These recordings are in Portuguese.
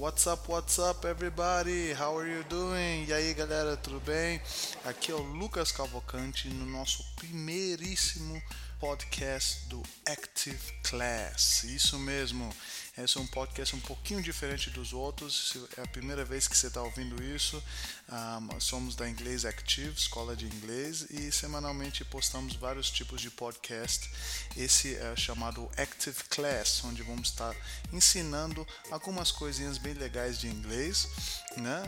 What's up, what's up, everybody? How are you doing? E aí, galera, tudo bem? Aqui é o Lucas Cavalcante no nosso primeiríssimo podcast do Active Class. Isso mesmo. Esse é um podcast um pouquinho diferente dos outros. Se é a primeira vez que você está ouvindo isso, um, somos da Inglês Active, escola de inglês, e semanalmente postamos vários tipos de podcast. Esse é chamado Active Class, onde vamos estar ensinando algumas coisinhas bem legais de inglês. Né?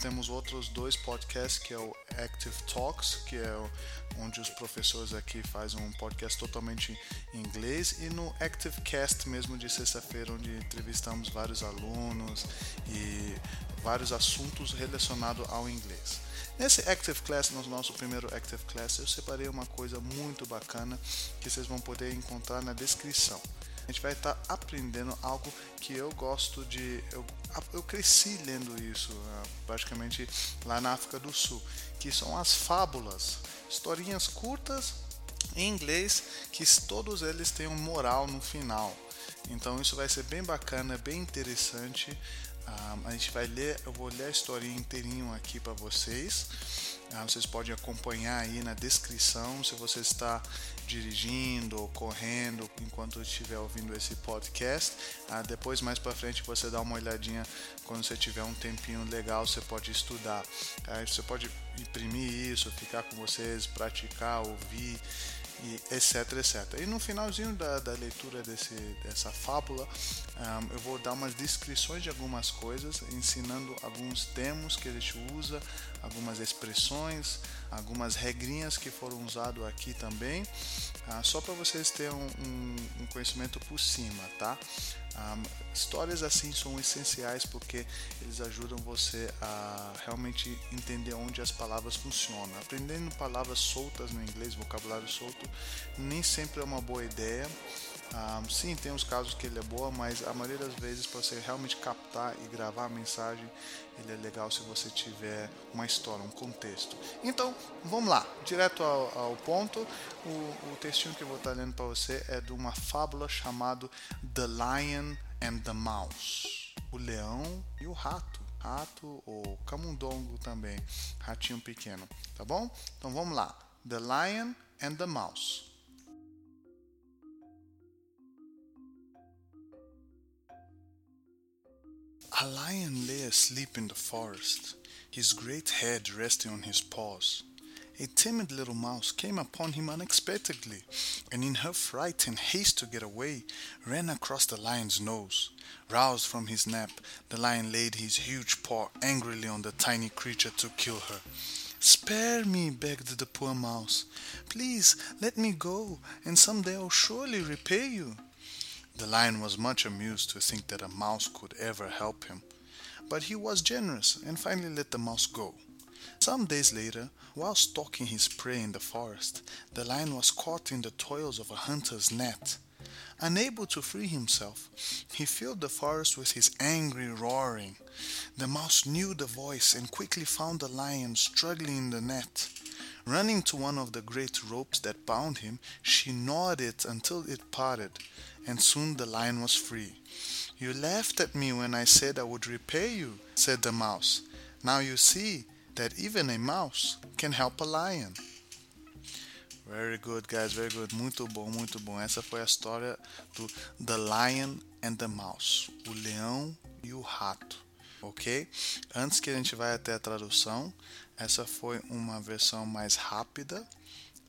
Temos outros dois podcasts que é o Active Talks, que é onde os professores aqui fazem um podcast totalmente em inglês, e no Active Cast mesmo de sexta-feira, onde entrevistamos vários alunos e vários assuntos relacionados ao inglês. Nesse Active Class, no nosso primeiro Active Class, eu separei uma coisa muito bacana que vocês vão poder encontrar na descrição. A gente vai estar aprendendo algo que eu gosto de. Eu, eu cresci lendo isso, né, praticamente lá na África do Sul, que são as fábulas, historinhas curtas em inglês que todos eles têm um moral no final. Então isso vai ser bem bacana, bem interessante. Um, a gente vai ler, eu vou ler a historinha inteirinho aqui para vocês. Um, vocês podem acompanhar aí na descrição se você está dirigindo ou correndo enquanto estiver ouvindo esse podcast. Uh, depois mais para frente você dá uma olhadinha quando você tiver um tempinho legal, você pode estudar. Uh, você pode imprimir isso, ficar com vocês, praticar, ouvir e etc, etc. E no finalzinho da, da leitura desse, dessa fábula, um, eu vou dar umas descrições de algumas coisas, ensinando alguns termos que a gente usa, algumas expressões, algumas regrinhas que foram usadas aqui também, uh, só para vocês terem um, um, conhecimento por cima, tá? Um, histórias assim são essenciais porque eles ajudam você a realmente entender onde as palavras funcionam. Aprendendo palavras soltas no inglês, vocabulário solto, nem sempre é uma boa ideia. Um, sim, tem uns casos que ele é boa, mas a maioria das vezes para você realmente captar e gravar a mensagem, ele é legal se você tiver uma história, um contexto. Então, vamos lá, direto ao, ao ponto. O, o, textinho que eu vou estar lendo para você é de uma fábula chamada The Lion and the Mouse, o leão e o rato. Rato ou camundongo também, ratinho pequeno, tá bom? Então vamos lá. The Lion and the Mouse. A lion lay asleep in the forest, his great head resting on his paws. A timid little mouse came upon him unexpectedly, and in her fright and haste to get away, ran across the lion's nose. Roused from his nap, the lion laid his huge paw angrily on the tiny creature to kill her. Spare me, begged the poor mouse. Please let me go, and some day I'll surely repay you. The lion was much amused to think that a mouse could ever help him, but he was generous and finally let the mouse go. Some days later, while stalking his prey in the forest, the lion was caught in the toils of a hunter's net. Unable to free himself, he filled the forest with his angry roaring. The mouse knew the voice and quickly found the lion struggling in the net. Running to one of the great ropes that bound him, she gnawed it until it parted, and soon the lion was free. You laughed at me when I said I would repay you, said the mouse. Now you see that even a mouse can help a lion. Very good, guys, very good. Muito bom, muito bom. Essa foi a história do The Lion and the Mouse, o leão e o rato, ok? Antes que a gente vá até a tradução, essa foi uma versão mais rápida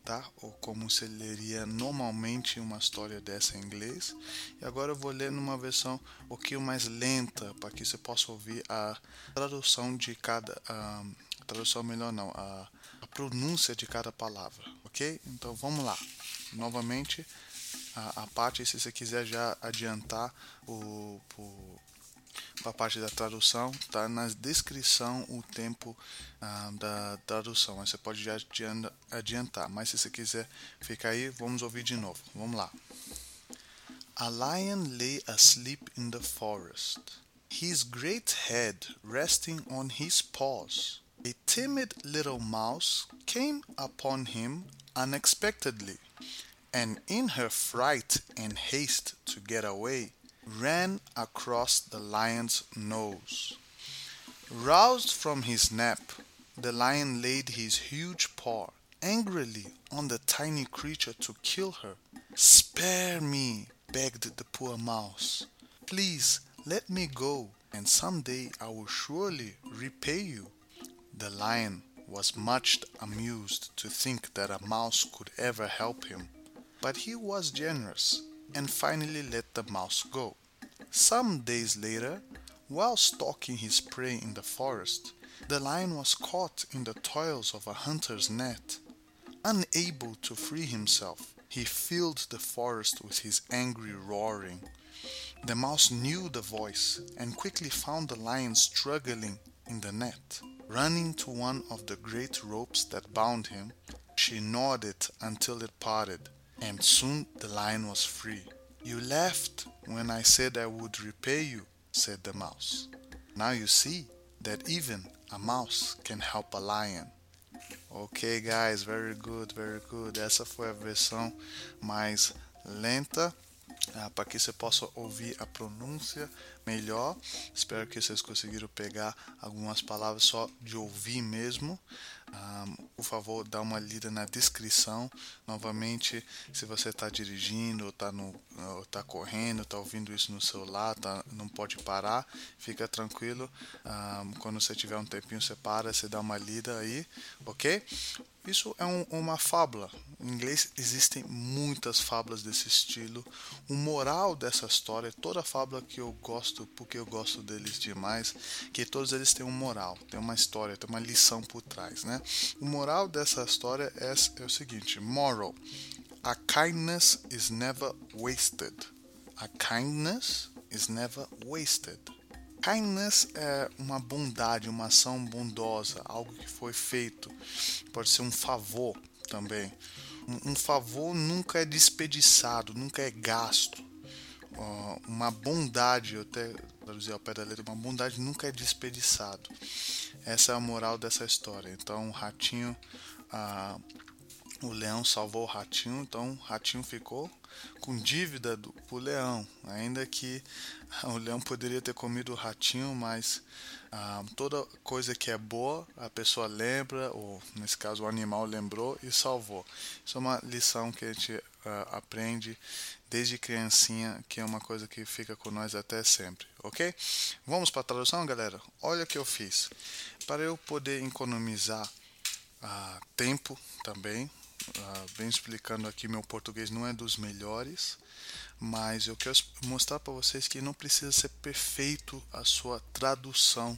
tá? Ou como se leria normalmente uma história dessa em inglês. E agora eu vou ler numa versão um pouquinho mais lenta, para que você possa ouvir a tradução de cada. A tradução melhor não, a, a pronúncia de cada palavra, ok? Então vamos lá. Novamente, a, a parte, se você quiser já adiantar o, o a parte da tradução, tá na descrição o tempo ah, da tradução. Você pode adiantar, mas se você quiser ficar aí, vamos ouvir de novo. Vamos lá. A lion lay asleep in the forest, his great head resting on his paws. A timid little mouse came upon him unexpectedly, and in her fright and haste to get away, ran across the lion's nose. Roused from his nap, the lion laid his huge paw angrily on the tiny creature to kill her. Spare me, begged the poor mouse. Please let me go, and some day I will surely repay you. The lion was much amused to think that a mouse could ever help him, but he was generous and finally let the mouse go. Some days later, while stalking his prey in the forest, the lion was caught in the toils of a hunter's net. Unable to free himself, he filled the forest with his angry roaring. The mouse knew the voice and quickly found the lion struggling in the net. Running to one of the great ropes that bound him, she gnawed it until it parted, and soon the lion was free. You laughed when I said I would repay you, said the mouse. Now you see that even a mouse can help a lion. Ok, guys, very good, very good. Essa foi a versão mais lenta ah, para que você possa ouvir a pronúncia melhor. Espero que vocês conseguiram pegar algumas palavras só de ouvir mesmo. Um, por favor, dá uma lida na descrição. Novamente, se você está dirigindo, está tá correndo, está ouvindo isso no celular, tá, não pode parar, fica tranquilo. Um, quando você tiver um tempinho, você para, você dá uma lida aí, ok? Isso é um, uma fábula. Em inglês existem muitas fábulas desse estilo. O moral dessa história, toda fábula que eu gosto, porque eu gosto deles demais, que todos eles têm um moral, tem uma história, tem uma lição por trás, né? O moral dessa história é, é o seguinte: moral, a kindness is never wasted. A kindness is never wasted. Kindness é uma bondade, uma ação bondosa, algo que foi feito. Pode ser um favor também. Um, favor nunca é desperdiçado, nunca é gasto. Uh, uma bondade, eu até traduzir ao pé da letra, uma bondade nunca é desperdiçado. Essa é a moral dessa história. Então, o ratinho, uh, o leão salvou o ratinho, então o ratinho ficou com dívida do, pro leão, ainda que o leão poderia ter comido o ratinho, mas ah, toda coisa que é boa a pessoa lembra, ou nesse caso o animal lembrou e salvou. Isso é uma lição que a gente ah, aprende desde criancinha, que é uma coisa que fica com nós até sempre, ok? Vamos para a tradução, galera? Olha o que eu fiz. Para eu poder economizar ah, tempo também, bem explicando aqui, meu português não é dos melhores, mas eu quero mostrar para vocês que não precisa ser perfeito a sua tradução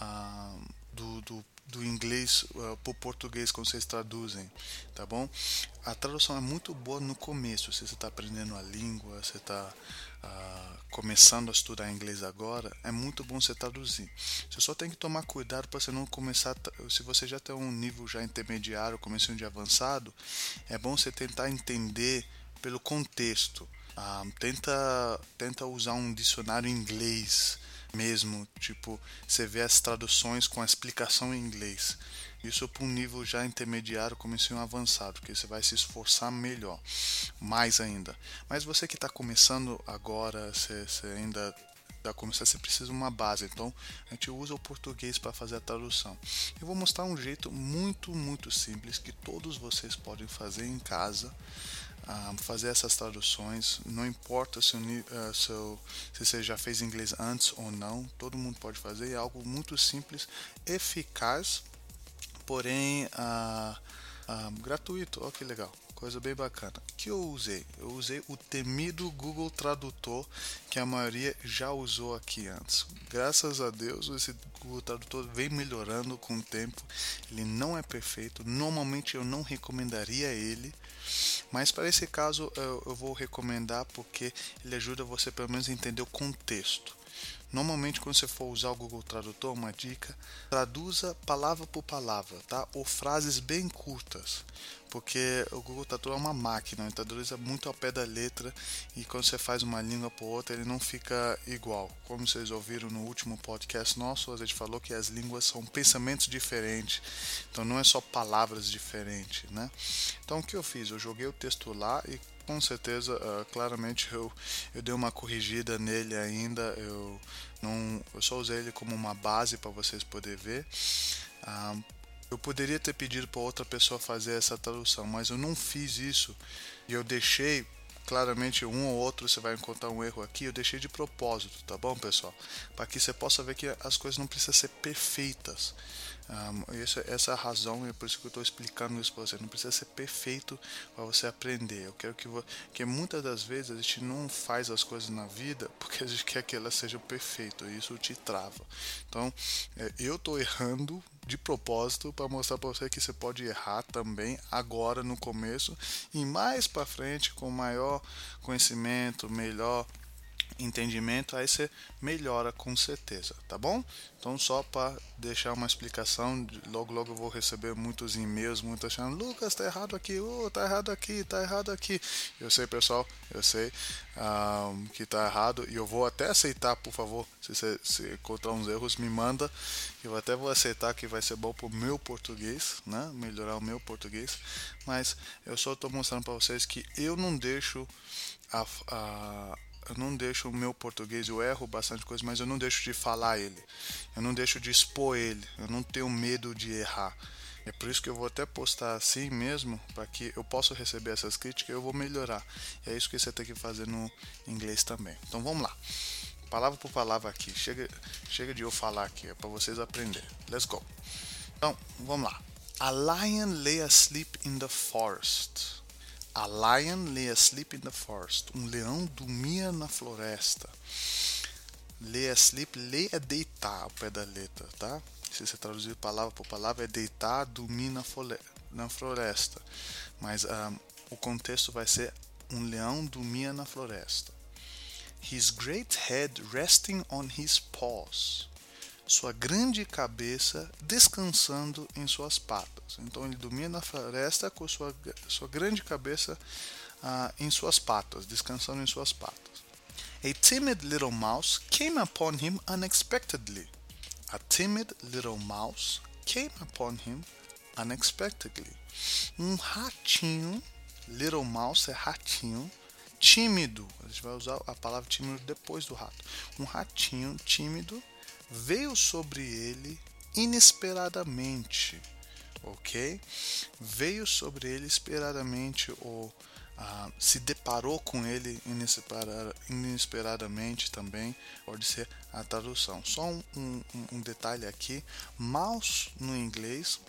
uh, do, do, do, inglês uh, para o português quando vocês traduzem, tá bom? A tradução é muito boa no começo, se você está aprendendo a língua, você está uh, começando a estudar inglês agora, é muito bom você traduzir. Você só tem que tomar cuidado para você não começar. Se você já tem um nível já intermediário, começando de avançado, é bom você tentar entender pelo contexto. Uh, tenta, tenta usar um dicionário inglês mesmo, tipo, você vê as traduções com a explicação em inglês. Isso para um nível já intermediário, como um avançado, porque você vai se esforçar melhor, mais ainda. Mas você que está começando agora, você, você ainda está começando, você precisa de uma base. Então a gente usa o português para fazer a tradução. Eu vou mostrar um jeito muito, muito simples que todos vocês podem fazer em casa. Ah, fazer essas traduções, não importa se, uh, se, você já fez inglês antes ou não, todo mundo pode fazer, é algo muito simples, eficaz porém ah, ah, gratuito. Olha que legal, coisa bem bacana. que eu usei? Eu usei o temido Google Tradutor que a maioria já usou aqui antes. Graças a Deus, esse Google Tradutor vem melhorando com o tempo. Ele não é perfeito. Normalmente eu não recomendaria ele. Mas para esse caso eu, eu vou recomendar porque ele ajuda você pelo menos a entender o contexto. Normalmente, quando você for usar o Google Tradutor, uma dica, traduza palavra por palavra, tá? Ou frases bem curtas, porque o Google Tradutor é uma máquina, ele traduz muito ao pé da letra e quando você faz uma língua por outra, ele não fica igual. Como vocês ouviram no último podcast nosso, a gente falou que as línguas são pensamentos diferentes, então não é só palavras diferentes, né? Então, o que eu fiz? Eu joguei o texto lá e com certeza, uh, claramente eu, eu dei uma corrigida nele ainda. Eu não, eu só usei ele como uma base para vocês poderem ver. Uh, eu poderia ter pedido para outra pessoa fazer essa tradução, mas eu não fiz isso e eu deixei claramente um ou outro você vai encontrar um erro aqui, eu deixei de propósito, tá bom, pessoal? Para que você possa ver que as coisas não precisam ser perfeitas. Um, essa, essa é a razão, é por isso que eu estou explicando isso para você. Não precisa ser perfeito para você aprender. Eu quero que, que muitas das vezes a gente não faz as coisas na vida porque a gente quer que elas sejam perfeitas e isso te trava. Então, é, eu estou errando de propósito para mostrar para você que você pode errar também agora no começo e mais para frente com maior conhecimento, melhor entendimento, aí você melhora com certeza, tá bom? Então só para deixar uma explicação, logo logo eu vou receber muitos e-mails, muitos achando, Lucas, tá errado aqui, oh, tá errado aqui, tá errado aqui. Eu sei, pessoal, eu sei um, que tá errado e eu vou até aceitar, por favor, se você se encontrar uns erros, me manda, eu até vou aceitar que vai ser bom pro meu português, né? Melhorar o meu português, mas eu só estou mostrando para vocês que eu não deixo a, a eu não deixo o meu português, eu erro bastante coisa, mas eu não deixo de falar ele. Eu não deixo de expor ele. Eu não tenho medo de errar. É por isso que eu vou até postar assim mesmo, para que eu possa receber essas críticas e eu vou melhorar. É isso que você tem que fazer no inglês também. Então vamos lá. Palavra por palavra aqui. Chega, chega de eu falar aqui, é para vocês aprenderem. Let's go. Então, vamos lá. A lion lay asleep in the forest. A lion lay asleep in the forest. Um leão dormia na floresta. Lay asleep, lay é deitar ao pé da letra, tá? Se você traduzir palavra por palavra, é deitar, dormir na, na floresta. Mas um, o contexto vai ser um leão dormia na floresta. His great head resting on his paws sua grande cabeça descansando em suas patas. Então ele dormia na floresta com sua, sua grande cabeça uh, em suas patas, descansando em suas patas. A timid little mouse came upon him unexpectedly. A timid little mouse came upon him unexpectedly. Um ratinho, little mouse é ratinho, tímido. A gente vai usar a palavra tímido depois do rato. Um ratinho tímido veio sobre ele inesperadamente, ok? Veio sobre ele inesperadamente ou ah, se deparou com ele inesperadamente também, pode ser a tradução. Só um, um, um detalhe aqui: mouse no inglês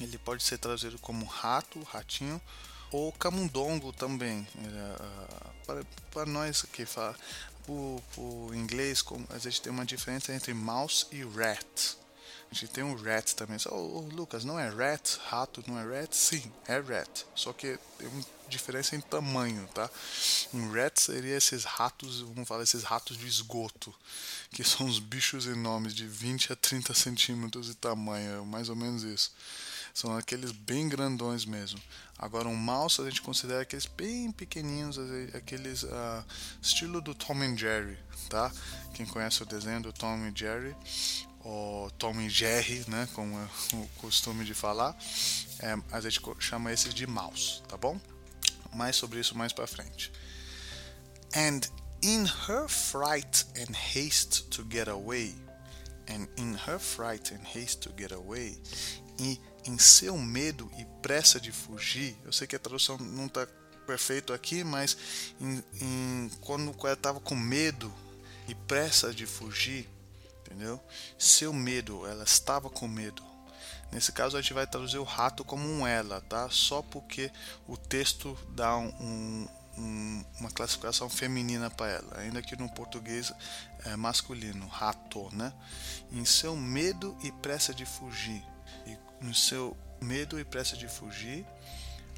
ele pode ser traduzido como rato, ratinho ou camundongo também. Uh, para nós que fala, por inglês, a gente tem uma diferença entre mouse e rat. A gente tem um rat também. Oh, oh, Lucas, não é rat? Rato não é rat? Sim, é rat. Só que tem uma diferença em tamanho, tá? Um rat seria esses ratos, vamos falar, esses ratos de esgoto, que são uns bichos enormes de 20 a 30 centímetros de tamanho, é mais ou menos isso. São aqueles bem grandões mesmo. Agora um mouse a gente considera aqueles bem pequenininhos, aqueles uh, estilo do Tom and Jerry, tá? Quem conhece o desenho do Tom e Jerry, ou Tom e Jerry, né, como é o costume de falar, é, a gente chama esses de mouse, tá bom? Mais sobre isso mais para frente. And in her fright and haste to get away, and in her fright and haste to get away, e em seu medo e pressa de fugir. Eu sei que a tradução não está perfeito aqui, mas em, em, quando ela estava com medo e pressa de fugir, entendeu? Seu medo, ela estava com medo. Nesse caso a gente vai traduzir o rato como um ela, tá? Só porque o texto dá um, um, uma classificação feminina para ela, ainda que no português é masculino, rato, né? Em seu medo e pressa de fugir no seu medo e pressa de fugir,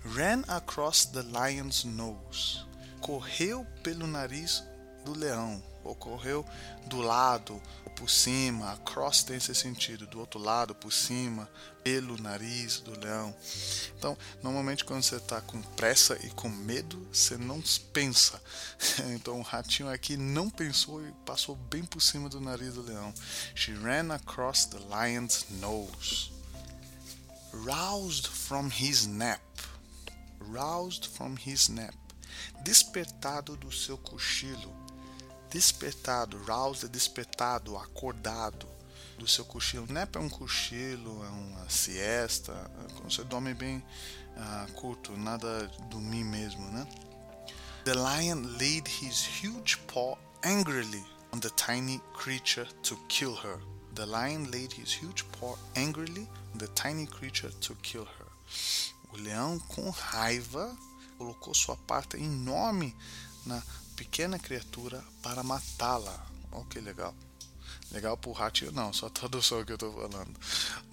ran across the lion's nose, correu pelo nariz do leão, ou correu do lado, por cima, across tem esse sentido, do outro lado, por cima, pelo nariz do leão. Então, normalmente quando você está com pressa e com medo, você não pensa. Então, o ratinho aqui não pensou e passou bem por cima do nariz do leão. She ran across the lion's nose roused from his nap. Roused from his nap. despertado do seu cochilo. Despertado, roused é despertado, acordado do seu cochilo. Não é um cochilo, é uma siesta, quando você dorme bem uh, curto, nada dormir mesmo, né? The lion laid his huge paw angrily on the tiny creature to kill her. The lion laid his huge paw angrily the tiny creature to kill her. O leão, com raiva, colocou sua pata enorme na pequena criatura para matá-la. Oh, que legal. Legal pro ratinho, não, só tradução que eu tô falando.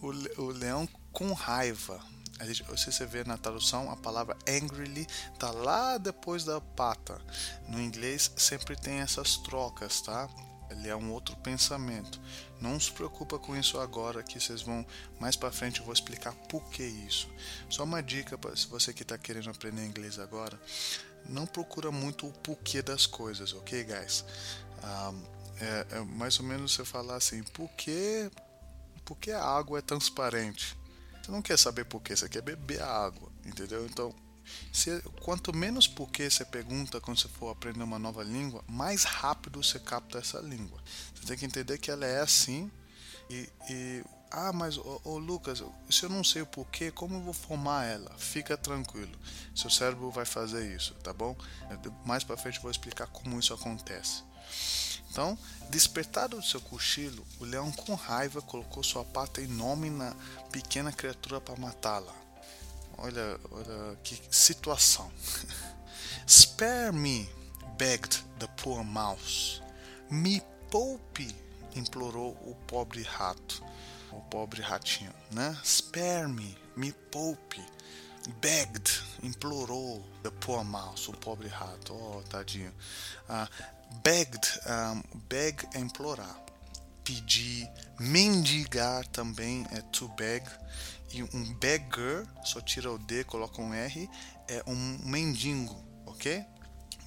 O, o leão com raiva. Gente, se você vê na tradução, a palavra angrily tá lá depois da pata. No inglês sempre tem essas trocas, tá? Ele é um outro pensamento. Não se preocupa com isso agora, que vocês vão mais para frente eu vou explicar por que isso. Só uma dica para se você que está querendo aprender inglês agora, não procura muito o porquê das coisas, ok, guys? Um, é, é, mais ou menos você falar assim, por que, por que a água é transparente? Você não quer saber por que, você quer beber a água, entendeu? Então, se, quanto menos porquê você pergunta quando você for aprender uma nova língua, mais rápido você capta essa língua. Você tem que entender que ela é assim e, e ah, mas ô, Lucas, se eu não sei o porquê, como eu vou formar ela? Fica tranquilo, seu cérebro vai fazer isso, tá bom? Mais para frente eu vou explicar como isso acontece. Então, despertado do seu cochilo, o leão com raiva colocou sua pata enorme na pequena criatura para matá-la. Olha, olha que situação. Spare me, begged the poor mouse. Me poupe, implorou o pobre rato, o pobre ratinho, né? Spare me, me poupe. Begged, implorou the poor mouse, o pobre rato, oh tadinho. Uh, begged, um, beg é implorar. Pedir, mendigar também é to beg. E um beggar, só tira o D, coloca um R, é um mendigo, ok?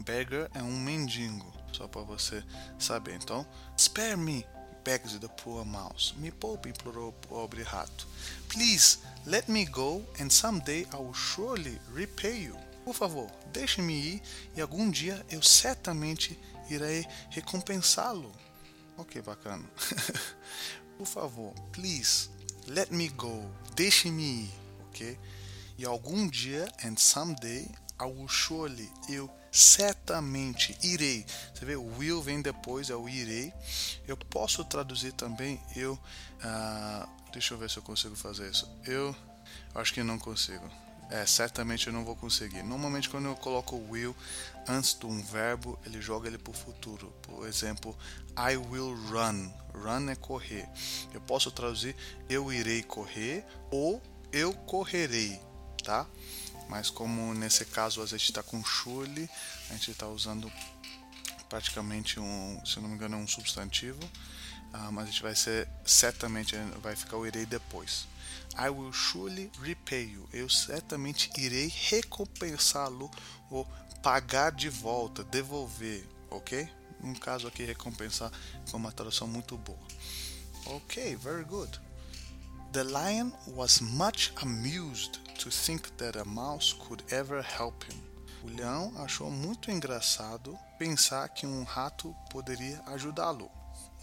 Beggar é um mendigo, só para você saber. Então, spare me, begged the poor mouse. Me poupe, implorou o pobre rato. Please, let me go and someday I will surely repay you. Por favor, deixe-me ir e algum dia eu certamente irei recompensá-lo. Ok, bacana. Por favor, please, let me go. Deixe-me ir, ok? E algum dia, and someday, I will surely, eu certamente irei. Você vê, o will vem depois, é o irei. Eu posso traduzir também, eu. Uh, deixa eu ver se eu consigo fazer isso. Eu acho que não consigo é, certamente eu não vou conseguir. Normalmente quando eu coloco will antes de um verbo, ele joga ele para o futuro. Por exemplo, I will run. Run é correr. Eu posso traduzir eu irei correr ou eu correrei, tá? Mas como nesse caso a gente está com surely, a gente está usando praticamente um, se não me engano, é um substantivo. Uh, mas a gente vai ser certamente vai ficar o irei depois. I will surely repay you. Eu certamente irei recompensá-lo ou pagar de volta, devolver, ok? No caso aqui, recompensar foi uma tradução muito boa. Ok, very good. The lion was much amused to think that a mouse could ever help him. O leão achou muito engraçado pensar que um rato poderia ajudá-lo.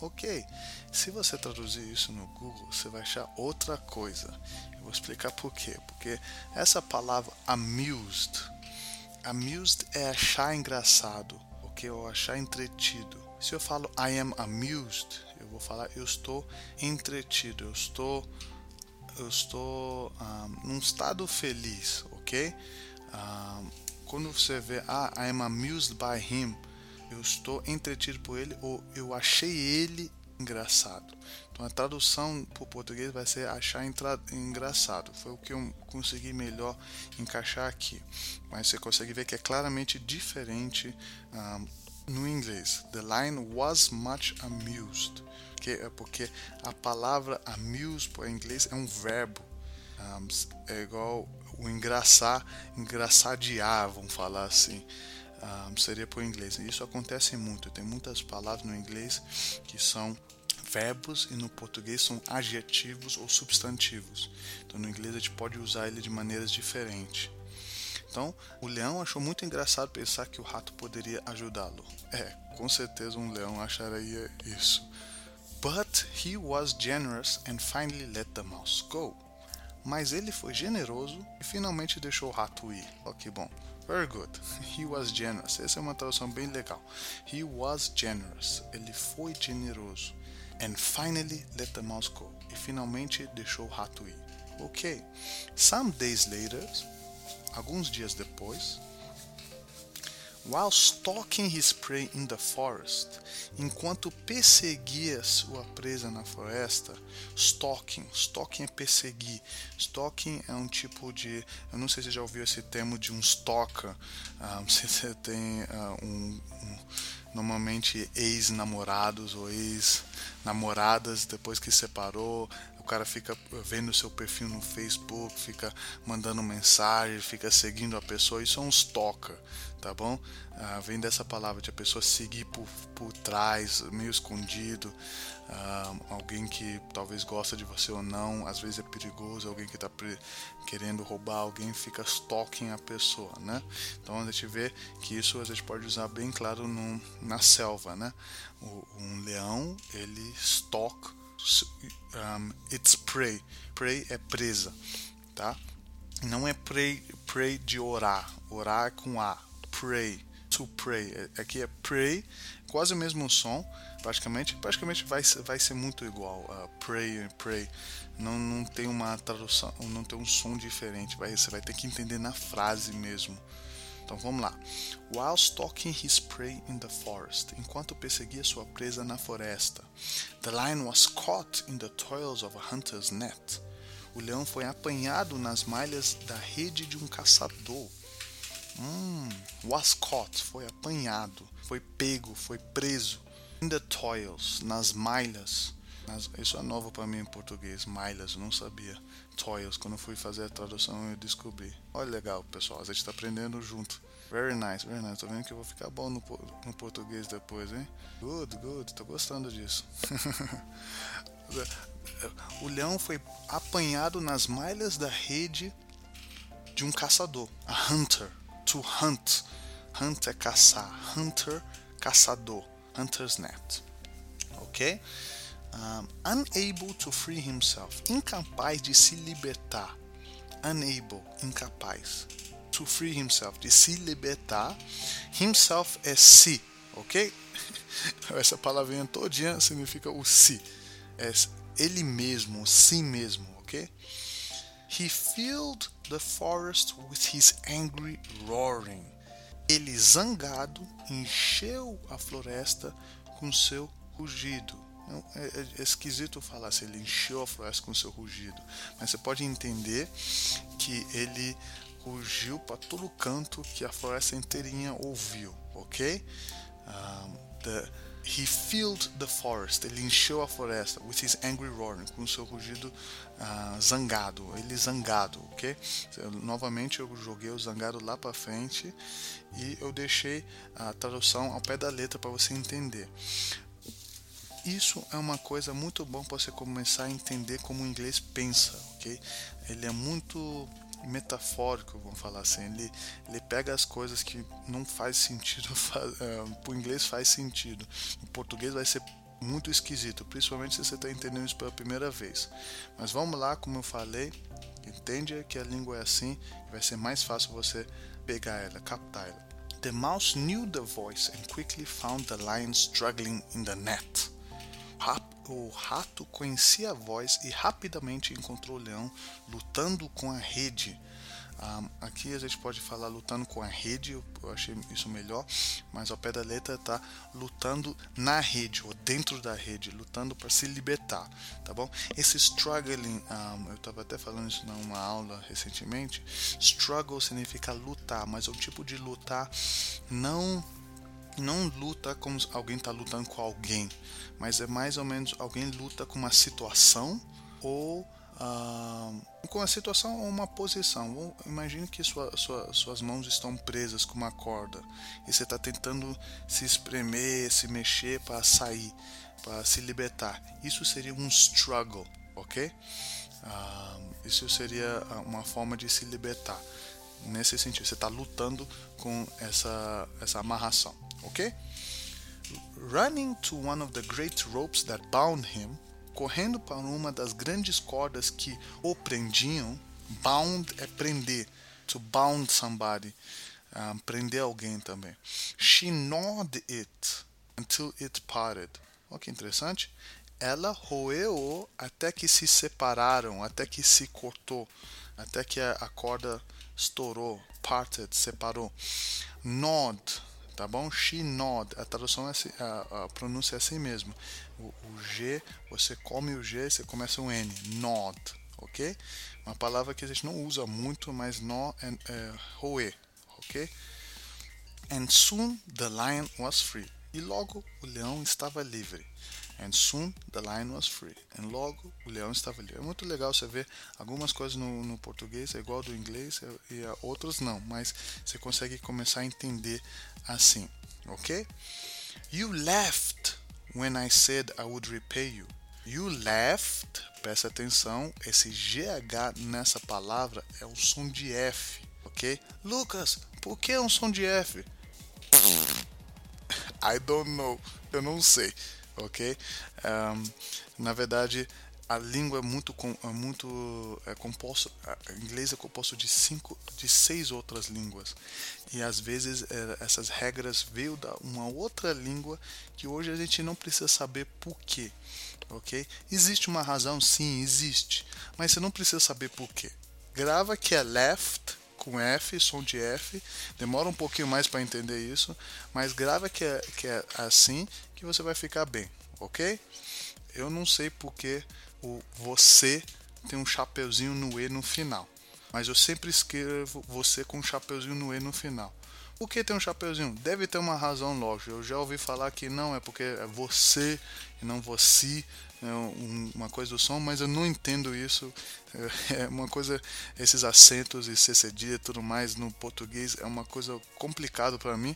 Ok, se você traduzir isso no Google, você vai achar outra coisa. Eu vou explicar por quê. Porque essa palavra amused, amused é achar engraçado, ok? Ou achar entretido. Se eu falo I am amused, eu vou falar eu estou entretido, eu estou, eu estou um, num estado feliz, ok? Um, quando você vê ah, I am amused by him, eu estou entretido por ele ou eu achei ele engraçado. Então a tradução para o português vai ser achar engraçado. Foi o que eu consegui melhor encaixar aqui. Mas você consegue ver que é claramente diferente um, ah, no inglês. The lion was much amused. Que é porque a palavra amuse em inglês é um verbo. Um, ah, é igual o engraçar, engraçadear, vamos falar assim um, seria por inglês. Isso acontece muito. Tem muitas palavras no inglês que são verbos e no português são adjetivos ou substantivos. Então no inglês a gente pode usar ele de maneiras diferentes. Então, o leão achou muito engraçado pensar que o rato poderia ajudá-lo. É, com certeza um leão acharia isso. But he was generous and finally let the mouse go. Mas ele foi generoso e finalmente deixou o rato ir. Ok, bom. Very good. He was generous. Essa é uma tradução bem legal. He was generous. Ele foi generoso. And finally let the mouse go. E finalmente deixou o rato ir. Ok. Some days later, alguns dias depois, while stalking his prey in the forest, enquanto perseguia sua presa na floresta, stalking, stalking é perseguir, stalking é um tipo de, eu não sei se você já ouviu esse termo de um stalker, um, se você tem uh, um, um, normalmente ex-namorados ou ex-namoradas depois que separou, o cara fica vendo seu perfil no Facebook, fica mandando mensagem, fica seguindo a pessoa, isso é um stalker, tá bom? Ah, vem dessa palavra de a pessoa seguir por, por trás, meio escondido, ah, alguém que talvez gosta de você ou não, às vezes é perigoso, alguém que está querendo roubar alguém, fica stalking a pessoa, né? Então a gente vê que isso a gente pode usar bem claro no, na selva, né? O, um leão, ele stalk um, it's prey. Prey é presa, tá? Não é prey, prey de orar. Orar é com A. Pray. To pray. É, aqui é pray, quase o mesmo som. Praticamente, praticamente vai, vai ser muito igual. Uh, pray, pray. Não, não tem uma tradução, não tem um som diferente. Vai, você vai ter que entender na frase mesmo. Então vamos lá. While stalking his prey in the forest, enquanto perseguia sua presa na floresta, the lion was caught in the toils of a hunter's net. O leão foi apanhado nas malhas da rede de um caçador. Hum, was caught, foi apanhado, foi pego, foi preso. In the toils, nas malhas. Nas, isso é novo para mim em português, malhas, não sabia. Toils, quando fui fazer a tradução eu descobri. Olha legal, pessoal, a gente está aprendendo junto. Very nice, very nice. Tô vendo que eu vou ficar bom no, no português depois, hein? Good, good, tô gostando disso. o leão foi apanhado nas malhas da rede de um caçador. A hunter. To hunt. Hunt é caçar. Hunter, caçador. Hunter's net. Ok? Um, unable to free himself, incapaz de se libertar. Unable, incapaz. To free himself, de se libertar. Himself é si, ok? Essa palavrinha todinha significa o si. É ele mesmo, si mesmo, ok? He filled the forest with his angry roaring. Ele zangado encheu a floresta com seu rugido. É, é, é, esquisito falar se ele encheu a floresta com seu rugido, mas você pode entender que ele rugiu para todo canto que a floresta inteirinha ouviu, ok? Um, the, he filled the forest, ele encheu a floresta with his angry roaring, com seu rugido uh, zangado, ele zangado, ok? Novamente eu joguei o zangado lá para frente e eu deixei a tradução ao pé da letra para você entender isso é uma coisa muito bom para você começar a entender como o inglês pensa, ok? Ele é muito metafórico, vamos falar assim. Ele, ele pega as coisas que não faz sentido, uh, para o inglês faz sentido. O português vai ser muito esquisito, principalmente se você está entendendo isso pela primeira vez. Mas vamos lá, como eu falei, entende que a língua é assim, vai ser mais fácil você pegar ela, captar ela. The mouse knew the voice and quickly found the lion struggling in the net o rato conhecia a voz e rapidamente encontrou o leão lutando com a rede. Aqui a gente pode falar lutando com a rede, eu achei isso melhor, mas ao pé da letra está lutando na rede ou dentro da rede, lutando para se libertar, tá bom? Esse struggling, eu estava até falando isso numa aula recentemente. Struggle significa lutar, mas é um tipo de lutar não não luta como alguém está lutando com alguém, mas é mais ou menos alguém luta com uma situação ou uh, com a situação ou uma posição. imagine que sua, sua, suas mãos estão presas com uma corda e você está tentando se espremer, se mexer para sair, para se libertar. Isso seria um struggle, ok? Uh, isso seria uma forma de se libertar nesse sentido. Você está lutando com essa, essa amarração, ok? Running to one of the great ropes that bound him, correndo para uma das grandes cordas que o prendiam. Bound é prender, to bound somebody, um, prender alguém também. She gnawed it until it parted. Olha que interessante. Ela roeu até que se separaram, até que se cortou, até que a, corda estourou, parted, separou. Nod, tá bom? She nod, a tradução é assim, a, a pronúncia é assim mesmo. O, o, G, você come o G, você começa um N, nod, ok? Uma palavra que a gente não usa muito, mas nó é, é roer, ok? And soon the lion was free. E logo o leão estava livre. And soon the lion was free. And logo o leão estava livre. É muito legal você ver algumas coisas no, no português é igual do inglês e outras não, mas você consegue começar a entender assim, ok? You left when I said I would repay you. You left, presta atenção, esse GH nessa palavra é um som de F, ok? Lucas, por que é um som de F? I don't know, eu não sei, ok? Um, na verdade, a língua é muito, é muito é composto, inglês é composto de cinco, de seis outras línguas e às vezes é, essas regras veio da uma outra língua que hoje a gente não precisa saber por quê, ok? Existe uma razão, sim, existe, mas você não precisa saber por quê. Grava que é left com F, som de F. Demora um pouquinho mais para entender isso, mas grava que é, que é assim que você vai ficar bem, ok? Eu não sei porque o você tem um chapeuzinho no E no final, mas eu sempre escrevo você com um chapeuzinho no E no final. Por que tem um chapeuzinho? Deve ter uma razão lógica. Eu já ouvi falar que não, é porque é você e não você, é uma coisa do som, mas eu não entendo isso. É uma coisa, esses acentos e CCD e tudo mais no português é uma coisa complicada para mim.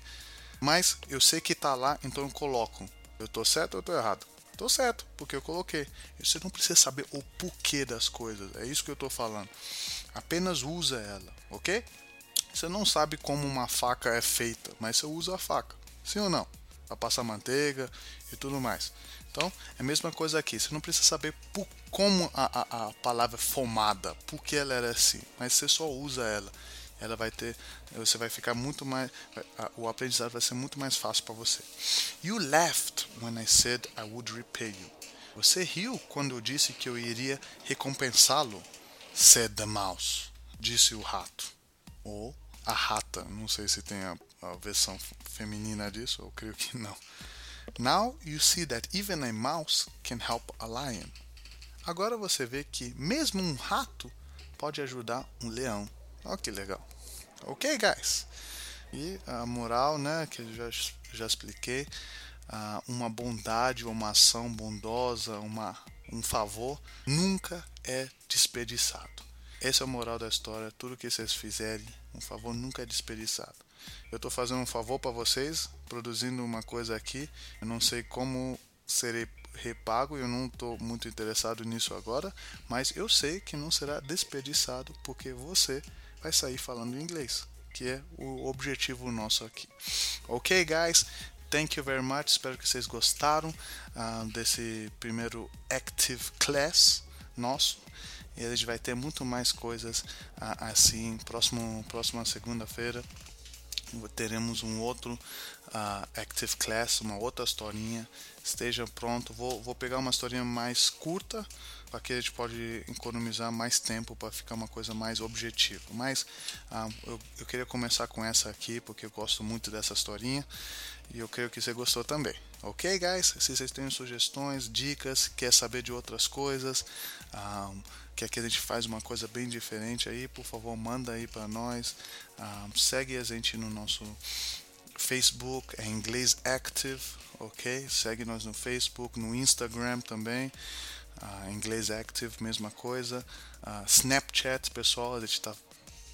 Mas eu sei que tá lá, então eu coloco. Eu tô certo ou eu tô errado? Tô certo, porque eu coloquei. Você não precisa saber o porquê das coisas. É isso que eu tô falando. Apenas usa ela, ok? Você não sabe como uma faca é feita, mas você usa a faca. Sim ou não? Para passar manteiga e tudo mais. Então, é a mesma coisa aqui. Você não precisa saber por, como a, a, a palavra é formada, por que ela era assim, mas você só usa ela. Ela vai ter, você vai ficar muito mais, o aprendizado vai ser muito mais fácil para você. You laughed when I said I would repay you. Você riu quando eu disse que eu iria recompensá-lo. Said the mouse. Disse o rato. Ou a rata. Não sei se tem a, a versão feminina disso, eu creio que não. Now you see that even a mouse can help a lion. Agora você vê que mesmo um rato pode ajudar um leão. Olha que legal. Ok, guys? E a moral, né, que eu já, já expliquei, uma bondade, uma ação bondosa, uma, um favor, nunca é desperdiçado. Essa é a moral da história. Tudo que vocês fizerem, um favor nunca é desperdiçado. Eu estou fazendo um favor para vocês, produzindo uma coisa aqui. Eu não sei como serei repago, eu não estou muito interessado nisso agora, mas eu sei que não será desperdiçado porque você vai sair falando inglês, que é o objetivo nosso aqui. Ok, guys? Thank you very much. Espero que vocês gostaram uh, desse primeiro Active Class nosso. E a gente vai ter muito mais coisas uh, assim. Próximo, próxima segunda-feira teremos um outro uh, Active Class, uma outra historinha. Esteja pronto. Vou, vou pegar uma historinha mais curta, para que a gente pode economizar mais tempo para ficar uma coisa mais objetiva. Mas uh, eu, eu, queria começar com essa aqui, porque eu gosto muito dessa historinha e eu creio que você gostou também. Ok, guys? Se vocês têm sugestões, dicas, quer saber de outras coisas, ah, que a gente faz uma coisa bem diferente aí, por favor, manda aí para nós. Um, segue a gente no nosso Facebook, é inglês Active, ok? Segue nós no Facebook, no Instagram também. Uh, inglês Active, mesma coisa. Uh, Snapchat, pessoal, a gente está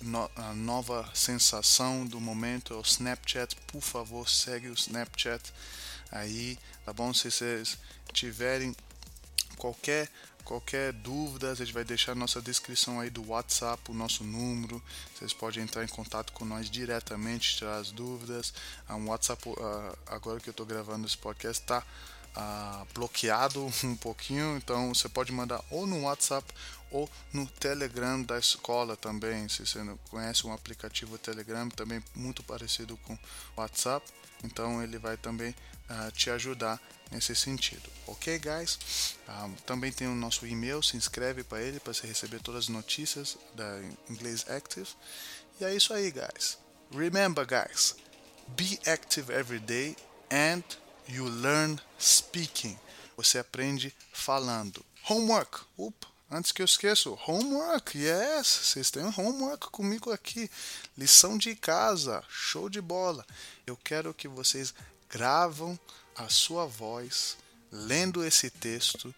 no, a nova sensação do momento é o Snapchat. Por favor, segue o Snapchat aí, tá bom? Se vocês tiverem qualquer qualquer dúvida, a gente vai deixar nossa descrição aí do WhatsApp, o nosso número. Vocês podem entrar em contato com nós diretamente, tirar as dúvidas. Ah, um WhatsApp, uh, agora que eu estou gravando esse podcast, está uh, bloqueado um pouquinho, então você pode mandar ou no WhatsApp ou no Telegram da escola também. Se você não conhece um aplicativo Telegram, também muito parecido com o WhatsApp, então ele vai também te ajudar nesse sentido, ok, guys? Ah, também tem o nosso e-mail, se inscreve para ele para você receber todas as notícias da Inglês Active. E é isso aí, guys. Remember, guys, be active every day and you learn speaking. Você aprende falando. Homework. Antes que eu esqueça, homework. Yes, vocês têm homework comigo aqui. Lição de casa. Show de bola. Eu quero que vocês gravam a sua voz lendo esse texto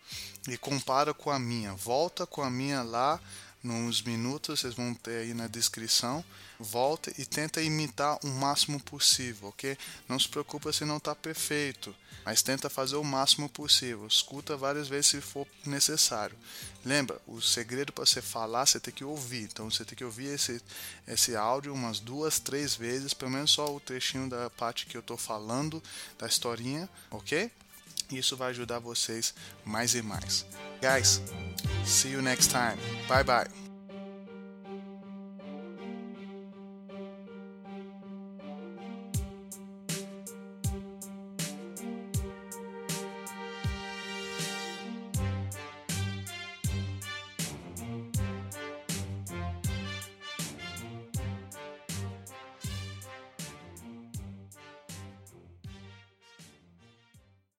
e compara com a minha. Volta com a minha lá nos minutos, vocês vão ter aí na descrição. Volta e tenta imitar o máximo possível, ok? Não se preocupa se não está perfeito, mas tenta fazer o máximo possível. Escuta várias vezes se for necessário. Lembra, o segredo para você falar, você tem que ouvir. Então você tem que ouvir esse, esse áudio umas duas, três vezes, pelo menos só o trechinho da parte que eu estou falando, da historinha, ok? Isso vai ajudar vocês mais e mais. Guys, see you next time. Bye bye.